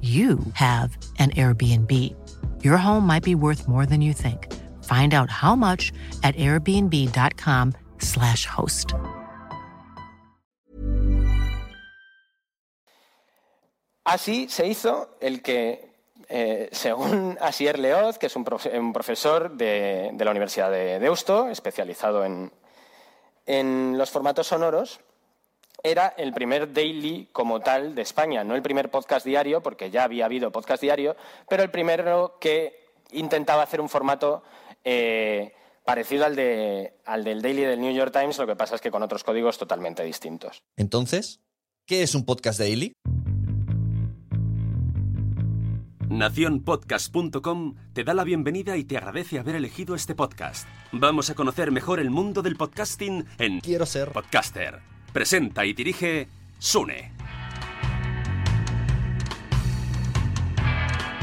you have an Airbnb. Your home might be worth more than you think. Find out how much at airbnb.com/slash host. Así se hizo el que, eh, según Asier Leoz, que es un, profe un profesor de, de, la Universidad de Deusto, especializado en, en los formatos sonoros, era el primer daily como tal de España, no el primer podcast diario, porque ya había habido podcast diario, pero el primero que intentaba hacer un formato eh, parecido al, de, al del daily del New York Times, lo que pasa es que con otros códigos totalmente distintos. Entonces, ¿qué es un podcast daily? Naciónpodcast.com te da la bienvenida y te agradece haber elegido este podcast. Vamos a conocer mejor el mundo del podcasting en Quiero ser podcaster. Presenta y dirige Sune.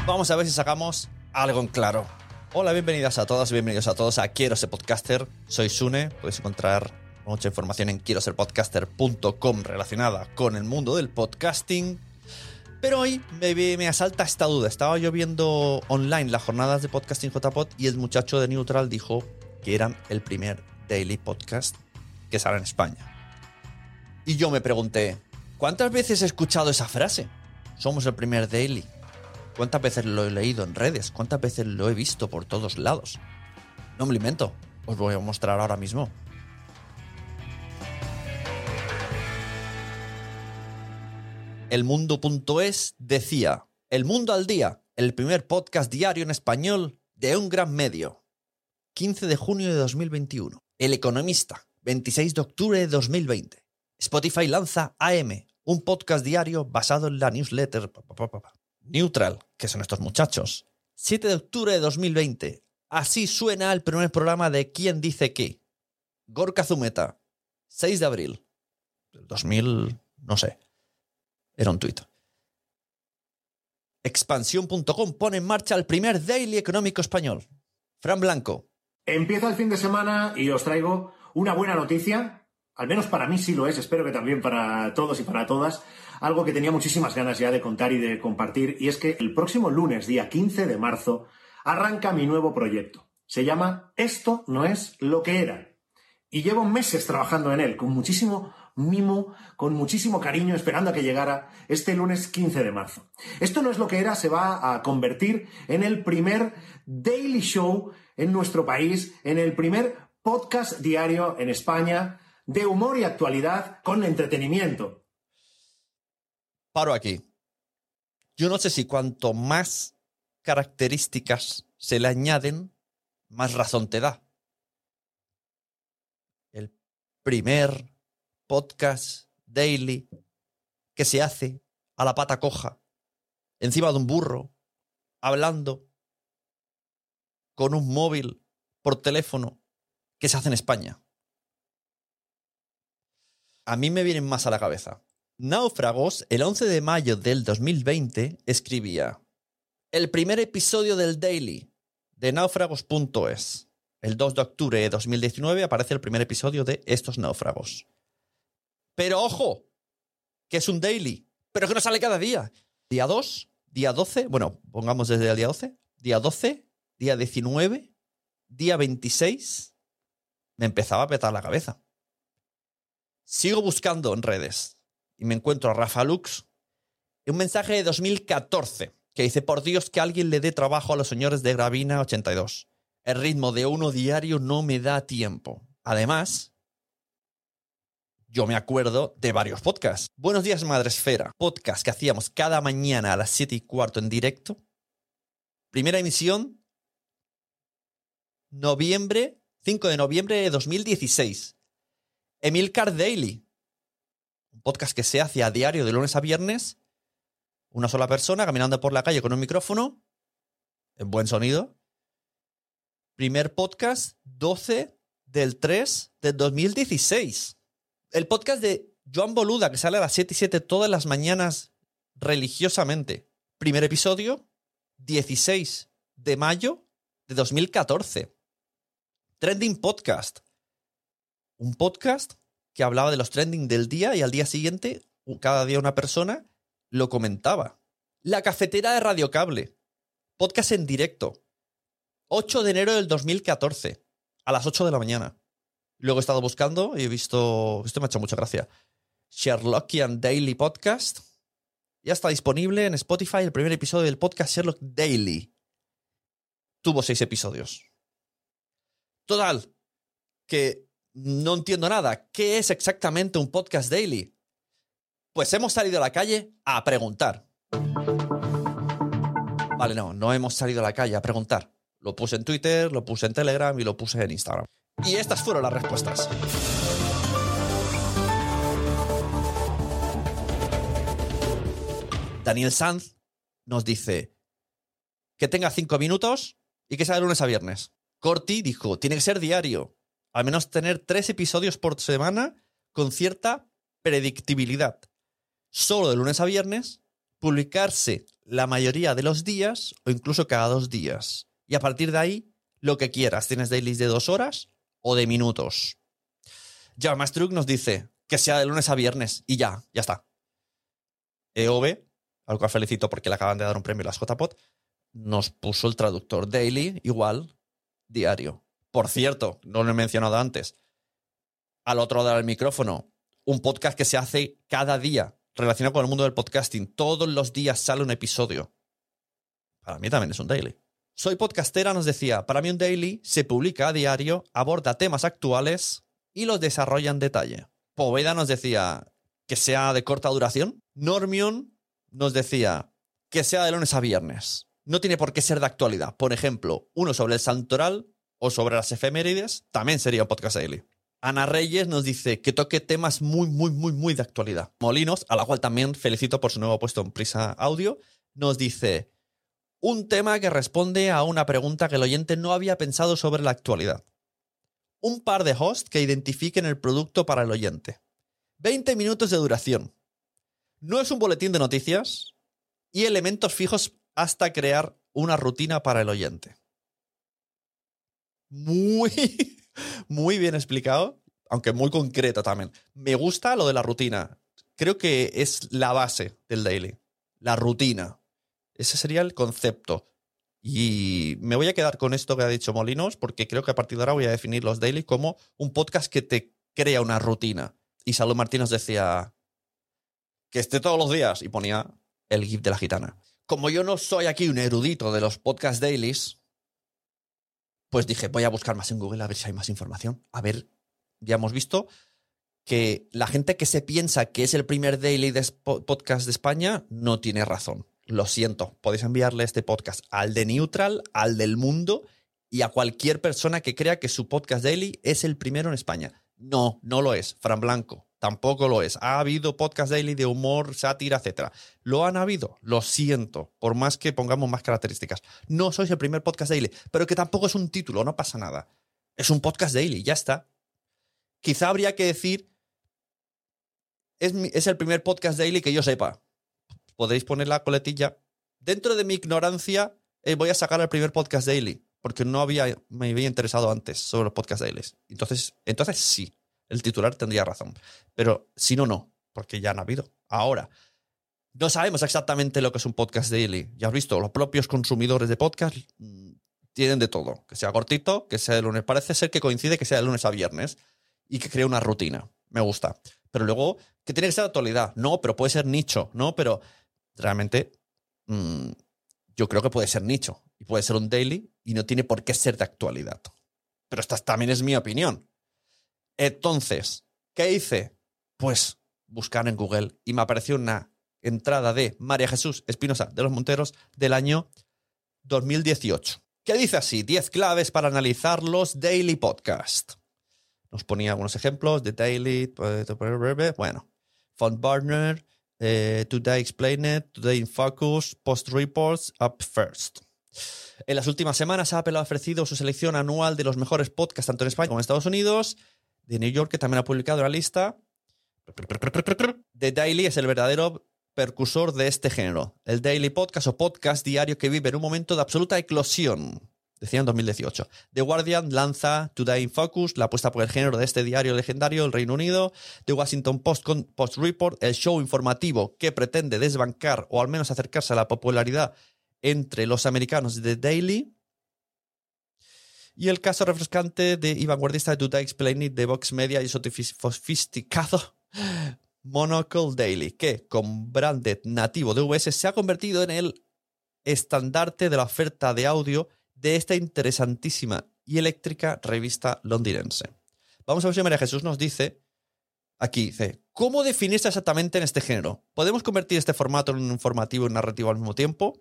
Vamos a ver si sacamos algo en claro. Hola, bienvenidas a todas bienvenidos a todos a Quiero ser podcaster. Soy Sune. Podéis encontrar mucha información en quiero relacionada con el mundo del podcasting. Pero hoy me, me, asalta esta duda. Estaba yo viendo online las jornadas de podcasting JPod y el muchacho de Neutral dijo que eran el primer daily podcast que sale en España. Y yo me pregunté, ¿cuántas veces he escuchado esa frase? Somos el primer daily. ¿Cuántas veces lo he leído en redes? ¿Cuántas veces lo he visto por todos lados? No me lo invento. Os voy a mostrar ahora mismo. Elmundo.es decía, El Mundo al Día, el primer podcast diario en español de un gran medio. 15 de junio de 2021. El Economista, 26 de octubre de 2020. Spotify lanza AM, un podcast diario basado en la newsletter Neutral, que son estos muchachos. 7 de octubre de 2020. Así suena el primer programa de ¿Quién dice qué? Gorka Zumeta. 6 de abril. 2000, no sé. Era un tuit. Expansión.com pone en marcha el primer daily económico español. Fran Blanco. Empieza el fin de semana y os traigo una buena noticia. Al menos para mí sí lo es, espero que también para todos y para todas. Algo que tenía muchísimas ganas ya de contar y de compartir. Y es que el próximo lunes, día 15 de marzo, arranca mi nuevo proyecto. Se llama Esto no es lo que era. Y llevo meses trabajando en él, con muchísimo mimo, con muchísimo cariño, esperando a que llegara este lunes 15 de marzo. Esto no es lo que era, se va a convertir en el primer daily show en nuestro país, en el primer podcast diario en España de humor y actualidad con entretenimiento. Paro aquí. Yo no sé si cuanto más características se le añaden, más razón te da. El primer podcast daily que se hace a la pata coja, encima de un burro, hablando con un móvil por teléfono que se hace en España. A mí me vienen más a la cabeza. Náufragos, el 11 de mayo del 2020, escribía el primer episodio del Daily de náufragos.es. El 2 de octubre de 2019 aparece el primer episodio de Estos náufragos. Pero ojo, que es un daily, pero que no sale cada día. Día 2, día 12, bueno, pongamos desde el día 12, día 12, día 19, día 26, me empezaba a petar la cabeza. Sigo buscando en redes y me encuentro a Rafa Lux un mensaje de 2014 que dice, por Dios que alguien le dé trabajo a los señores de Gravina 82. El ritmo de uno diario no me da tiempo. Además, yo me acuerdo de varios podcasts. Buenos días, Madresfera. Podcast que hacíamos cada mañana a las 7 y cuarto en directo. Primera emisión, noviembre, 5 de noviembre de 2016. Emilcar Daily. Un podcast que se hace a diario de lunes a viernes. Una sola persona caminando por la calle con un micrófono. En buen sonido. Primer podcast, 12 del 3 del 2016. El podcast de Joan Boluda, que sale a las 7 y 7 todas las mañanas religiosamente. Primer episodio, 16 de mayo de 2014. Trending Podcast. Un podcast que hablaba de los trending del día y al día siguiente, cada día una persona lo comentaba. La cafetera de Radio Cable. Podcast en directo. 8 de enero del 2014. A las 8 de la mañana. Luego he estado buscando y he visto. Esto me ha hecho mucha gracia. Sherlockian Daily Podcast. Ya está disponible en Spotify el primer episodio del podcast Sherlock Daily. Tuvo seis episodios. Total, que no entiendo nada. ¿Qué es exactamente un podcast daily? Pues hemos salido a la calle a preguntar. Vale, no, no hemos salido a la calle a preguntar. Lo puse en Twitter, lo puse en Telegram y lo puse en Instagram. Y estas fueron las respuestas. Daniel Sanz nos dice que tenga cinco minutos y que sea de lunes a viernes. Corti dijo, tiene que ser diario. Al menos tener tres episodios por semana con cierta predictibilidad. Solo de lunes a viernes, publicarse la mayoría de los días o incluso cada dos días. Y a partir de ahí, lo que quieras. Tienes dailies de dos horas o de minutos. Ya Mastruk nos dice que sea de lunes a viernes y ya, ya está. EOB, al cual felicito porque le acaban de dar un premio a las JPOT, nos puso el traductor daily igual diario. Por cierto, no lo he mencionado antes. Al otro lado del micrófono, un podcast que se hace cada día relacionado con el mundo del podcasting. Todos los días sale un episodio. Para mí también es un daily. Soy podcastera nos decía, para mí un daily se publica a diario, aborda temas actuales y los desarrolla en detalle. Poveda nos decía que sea de corta duración. Normion nos decía que sea de lunes a viernes. No tiene por qué ser de actualidad. Por ejemplo, uno sobre el santoral o sobre las efemérides también sería un podcast daily. Ana Reyes nos dice que toque temas muy, muy, muy, muy de actualidad. Molinos, a la cual también felicito por su nuevo puesto en Prisa Audio, nos dice un tema que responde a una pregunta que el oyente no había pensado sobre la actualidad. Un par de hosts que identifiquen el producto para el oyente. 20 minutos de duración. No es un boletín de noticias y elementos fijos hasta crear una rutina para el oyente. Muy, muy bien explicado, aunque muy concreto también. Me gusta lo de la rutina. Creo que es la base del daily. La rutina. Ese sería el concepto. Y me voy a quedar con esto que ha dicho Molinos, porque creo que a partir de ahora voy a definir los daily como un podcast que te crea una rutina. y Salud Martín nos decía que esté todos los días y ponía el GIF de la gitana. Como yo no soy aquí un erudito de los podcast dailies, pues dije, voy a buscar más en Google a ver si hay más información. A ver, ya hemos visto que la gente que se piensa que es el primer daily de podcast de España no tiene razón. Lo siento, podéis enviarle este podcast al de Neutral, al del mundo y a cualquier persona que crea que su podcast daily es el primero en España. No, no lo es. Fran Blanco, tampoco lo es. Ha habido podcast daily de humor, sátira, etc. Lo han habido, lo siento, por más que pongamos más características. No sois el primer podcast daily, pero que tampoco es un título, no pasa nada. Es un podcast daily, ya está. Quizá habría que decir es, el primer podcast daily que yo sepa. Podéis poner la coletilla. Dentro de mi ignorancia, eh, voy a sacar el primer podcast daily, porque no había, me había interesado antes sobre los podcast dailies. Entonces, entonces sí, el titular tendría razón. Pero si no, no, porque ya han habido. Ahora, no sabemos exactamente lo que es un podcast daily. Ya has visto, los propios consumidores de podcast mm, tienen de todo. Que sea cortito, que sea de lunes. Parece ser que coincide que sea de lunes a viernes y que cree una rutina. Me gusta. Pero luego que tiene que ser de actualidad. No, pero puede ser nicho, ¿no? Pero realmente mm, yo creo que puede ser nicho y puede ser un daily y no tiene por qué ser de actualidad. Pero esta también es mi opinión. Entonces, ¿qué hice? Pues buscar en Google y me apareció una entrada de María Jesús Espinosa de los Monteros del año 2018. ¿Qué dice así? 10 claves para analizar los daily podcast. Nos ponía algunos ejemplos de daily. Bueno, Fund Partner, eh, Today Explained, Today in Focus, Post Reports, Up First. En las últimas semanas, Apple ha ofrecido su selección anual de los mejores podcasts tanto en España como en Estados Unidos. De New York, que también ha publicado la lista. The Daily es el verdadero percursor de este género. El Daily Podcast o podcast diario que vive en un momento de absoluta eclosión decía en 2018. The Guardian lanza Today in Focus, la apuesta por el género de este diario legendario del Reino Unido. The Washington Post, Post Report, el show informativo que pretende desbancar o al menos acercarse a la popularidad entre los americanos de Daily. Y el caso refrescante de y vanguardista de Today Explained de Vox Media y sofisticado Monocle Daily, que con branded nativo de VS se ha convertido en el estandarte de la oferta de audio de esta interesantísima y eléctrica revista londinense. Vamos a ver si María Jesús nos dice, aquí dice, ¿cómo definirse exactamente en este género? ¿Podemos convertir este formato en un informativo y narrativo al mismo tiempo?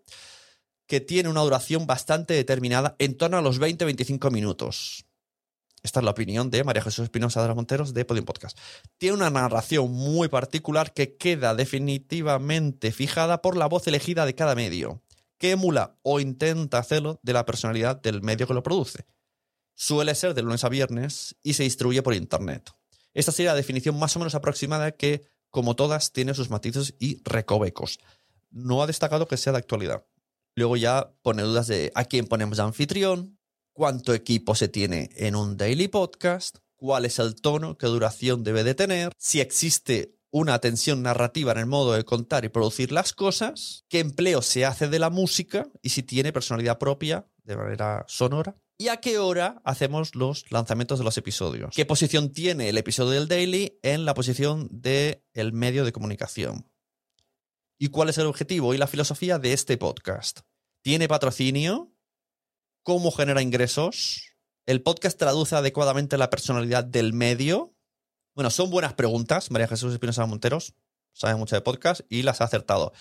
Que tiene una duración bastante determinada, en torno a los 20-25 minutos. Esta es la opinión de María Jesús Espinosa de los Monteros de Podium Podcast. Tiene una narración muy particular que queda definitivamente fijada por la voz elegida de cada medio que emula o intenta hacerlo de la personalidad del medio que lo produce. Suele ser de lunes a viernes y se distribuye por Internet. Esta sería la definición más o menos aproximada que, como todas, tiene sus matices y recovecos. No ha destacado que sea de actualidad. Luego ya pone dudas de a quién ponemos de anfitrión, cuánto equipo se tiene en un daily podcast, cuál es el tono, qué duración debe de tener, si existe una atención narrativa en el modo de contar y producir las cosas, qué empleo se hace de la música y si tiene personalidad propia de manera sonora. ¿Y a qué hora hacemos los lanzamientos de los episodios? ¿Qué posición tiene el episodio del Daily en la posición del el medio de comunicación? ¿Y cuál es el objetivo y la filosofía de este podcast? ¿Tiene patrocinio? ¿Cómo genera ingresos? ¿El podcast traduce adecuadamente la personalidad del medio? Bueno, son buenas preguntas, María Jesús Espinosa Monteros, sabe mucho de podcast y las ha acertado.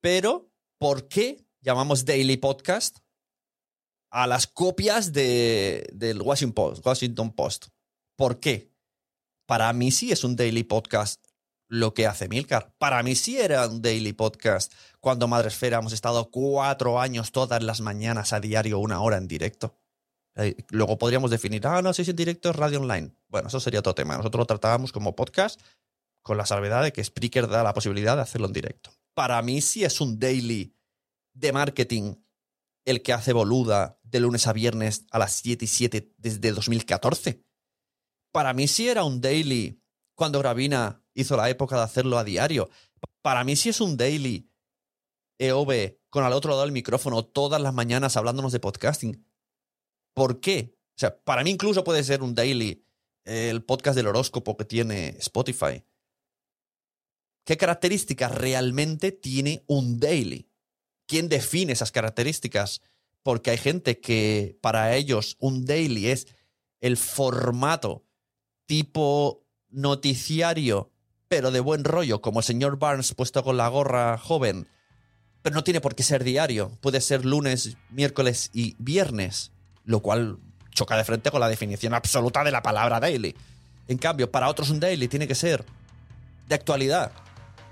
Pero, ¿por qué llamamos Daily Podcast a las copias de, del Washington Post, Washington Post? ¿Por qué? Para mí sí es un Daily Podcast lo que hace Milcar. Para mí sí era un Daily Podcast cuando Madresfera hemos estado cuatro años todas las mañanas a diario, una hora en directo. Eh, luego podríamos definir, ah, no, si es en directo es radio online. Bueno, eso sería otro tema. Nosotros lo tratábamos como podcast con la salvedad de que Spreaker da la posibilidad de hacerlo en directo. Para mí sí es un daily de marketing el que hace boluda de lunes a viernes a las 7 y 7 desde 2014. Para mí sí era un daily cuando Gravina hizo la época de hacerlo a diario. Para mí sí es un daily EOB con al otro lado del micrófono todas las mañanas hablándonos de podcasting. ¿Por qué? O sea, para mí incluso puede ser un daily el podcast del horóscopo que tiene Spotify. ¿Qué características realmente tiene un daily? ¿Quién define esas características? Porque hay gente que para ellos un daily es el formato tipo noticiario, pero de buen rollo, como el señor Barnes puesto con la gorra joven. Pero no tiene por qué ser diario. Puede ser lunes, miércoles y viernes, lo cual choca de frente con la definición absoluta de la palabra daily. En cambio, para otros un daily tiene que ser de actualidad,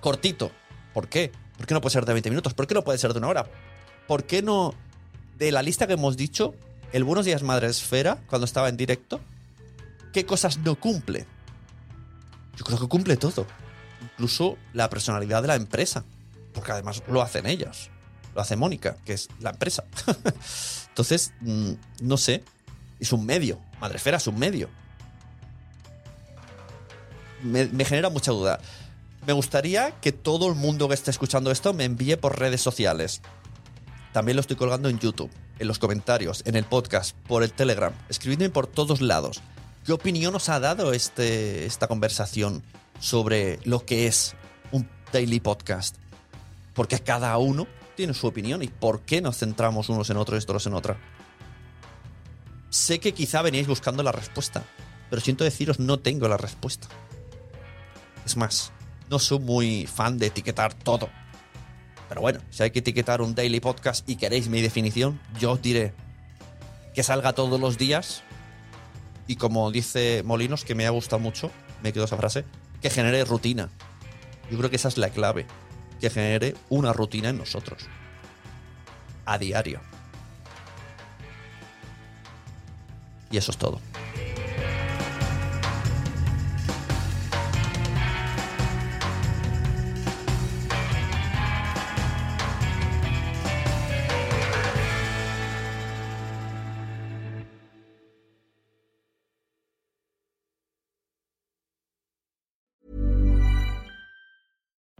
cortito. ¿Por qué? ¿Por qué no puede ser de 20 minutos? ¿Por qué no puede ser de una hora? ¿Por qué no, de la lista que hemos dicho, el Buenos Días Madre Esfera, cuando estaba en directo, qué cosas no cumple? Yo creo que cumple todo. Incluso la personalidad de la empresa. Porque además lo hacen ellas. Lo hace Mónica, que es la empresa. Entonces, mm, no sé. Es un medio. Madrefera es un medio. Me, genera mucha duda. Me gustaría que todo el mundo que esté escuchando esto me envíe por redes sociales. También lo estoy colgando en YouTube, en los comentarios, en el podcast, por el Telegram. Escribidme por todos lados. ¿Qué opinión os ha dado este, esta conversación sobre lo que es un daily podcast? Porque cada uno tiene su opinión y por qué nos centramos unos en otros y otros en otra. Sé que quizá veníais buscando la respuesta, pero siento deciros no tengo la respuesta. Es más, no soy muy fan de etiquetar todo. Pero bueno, si hay que etiquetar un daily podcast y queréis mi definición, yo os diré que salga todos los días y como dice Molinos, que me ha gustado mucho, me quedo esa frase, que genere rutina. Yo creo que esa es la clave, que genere una rutina en nosotros. A diario. Y eso es todo.